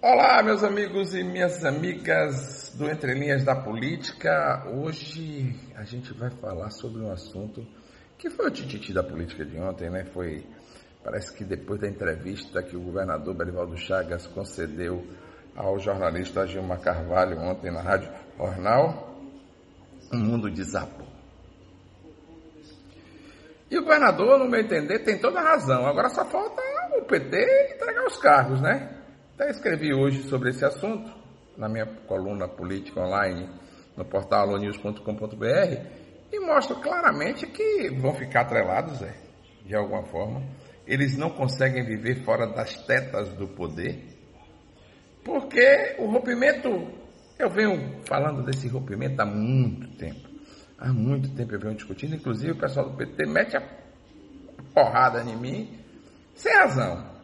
Olá, meus amigos e minhas amigas do Entre Linhas da Política. Hoje a gente vai falar sobre um assunto que foi o tititi da política de ontem, né? Foi, parece que depois da entrevista que o governador Belivaldo Chagas concedeu ao jornalista Gilmar Carvalho ontem na Rádio Jornal, o mundo desabou. E o governador, no meu entender, tem toda a razão. Agora só falta o PT entregar os cargos, né? Até escrevi hoje sobre esse assunto na minha coluna política online no portal alonews.com.br e mostro claramente que vão ficar atrelados, é, de alguma forma. Eles não conseguem viver fora das tetas do poder, porque o rompimento, eu venho falando desse rompimento há muito tempo. Há muito tempo eu venho discutindo, inclusive o pessoal do PT mete a porrada em mim, sem razão.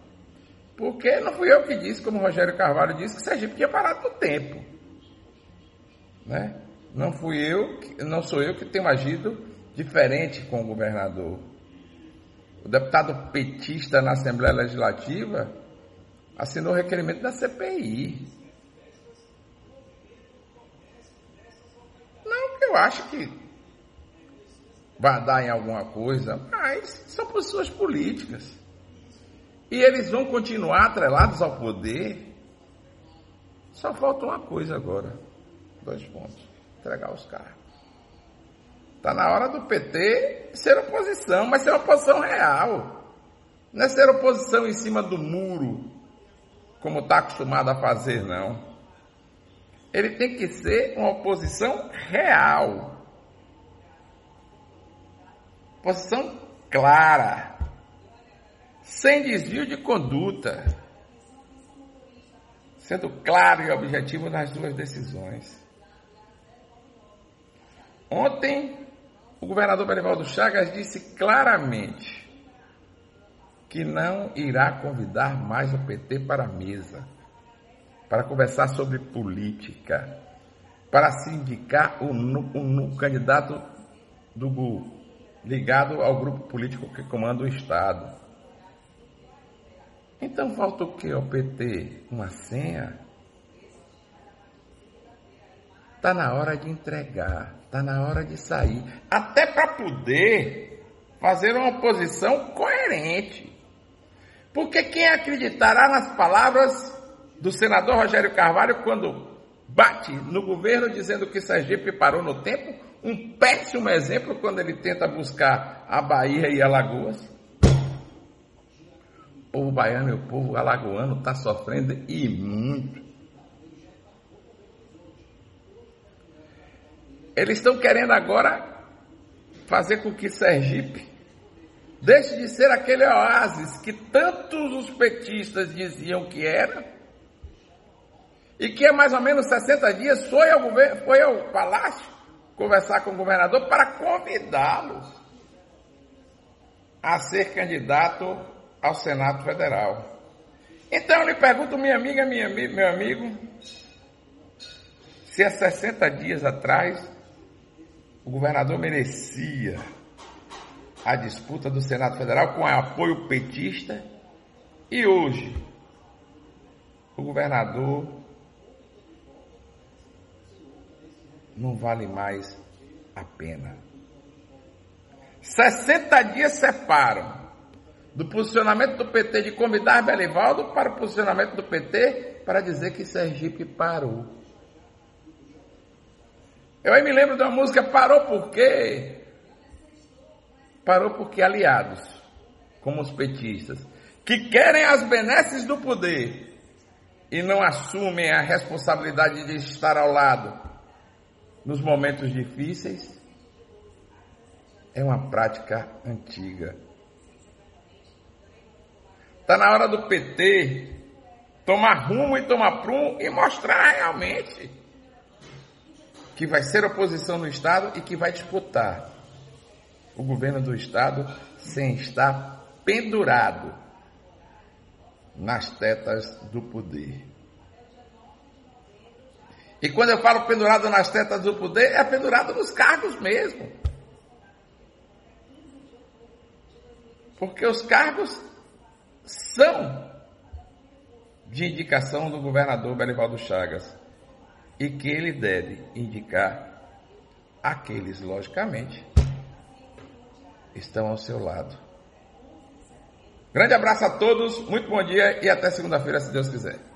Porque não fui eu que disse, como o Rogério Carvalho disse, que Sergipe tinha parado no tempo. Né? Não fui eu, não sou eu que tenho agido diferente com o governador. O deputado petista na Assembleia Legislativa assinou o requerimento da CPI. Não que eu acho que vai dar em alguma coisa, mas são posições políticas. E eles vão continuar atrelados ao poder. Só falta uma coisa agora. Dois pontos. Entregar os cargos. Está na hora do PT ser oposição, mas ser oposição real. Não é ser oposição em cima do muro, como está acostumado a fazer, não. Ele tem que ser uma oposição real Posição clara, sem desvio de conduta, sendo claro e objetivo nas duas decisões. Ontem, o governador Belivaldo Chagas disse claramente que não irá convidar mais o PT para a mesa, para conversar sobre política, para se indicar o, o, candidato do ligado ao grupo político que comanda o Estado. Então falta o que ao PT? Uma senha? Está na hora de entregar, está na hora de sair, até para poder fazer uma oposição coerente. Porque quem acreditará nas palavras do senador Rogério Carvalho quando bate no governo dizendo que Sergipe parou no tempo, um péssimo exemplo quando ele tenta buscar a Bahia e Alagoas. O povo baiano e o povo alagoano está sofrendo e muito. Eles estão querendo agora fazer com que Sergipe deixe de ser aquele oásis que tantos os petistas diziam que era e que há mais ou menos 60 dias foi ao, governo, foi ao palácio conversar com o governador para convidá-los a ser candidato ao Senado Federal. Então eu lhe pergunto, minha amiga, minha, meu amigo, se há 60 dias atrás o governador merecia a disputa do Senado Federal com apoio petista e hoje o governador não vale mais a pena. 60 dias separam do posicionamento do PT de convidar Belivaldo para o posicionamento do PT para dizer que Sergipe parou. Eu aí me lembro de uma música Parou por quê? Parou porque aliados, como os petistas, que querem as benesses do poder e não assumem a responsabilidade de estar ao lado nos momentos difíceis é uma prática antiga. Está na hora do PT tomar rumo e tomar prumo e mostrar realmente que vai ser oposição no Estado e que vai disputar o governo do Estado sem estar pendurado nas tetas do poder. E quando eu falo pendurado nas tetas do poder, é pendurado nos cargos mesmo. Porque os cargos são de indicação do governador Belivaldo Chagas e que ele deve indicar aqueles, logicamente, estão ao seu lado. Grande abraço a todos, muito bom dia e até segunda-feira, se Deus quiser.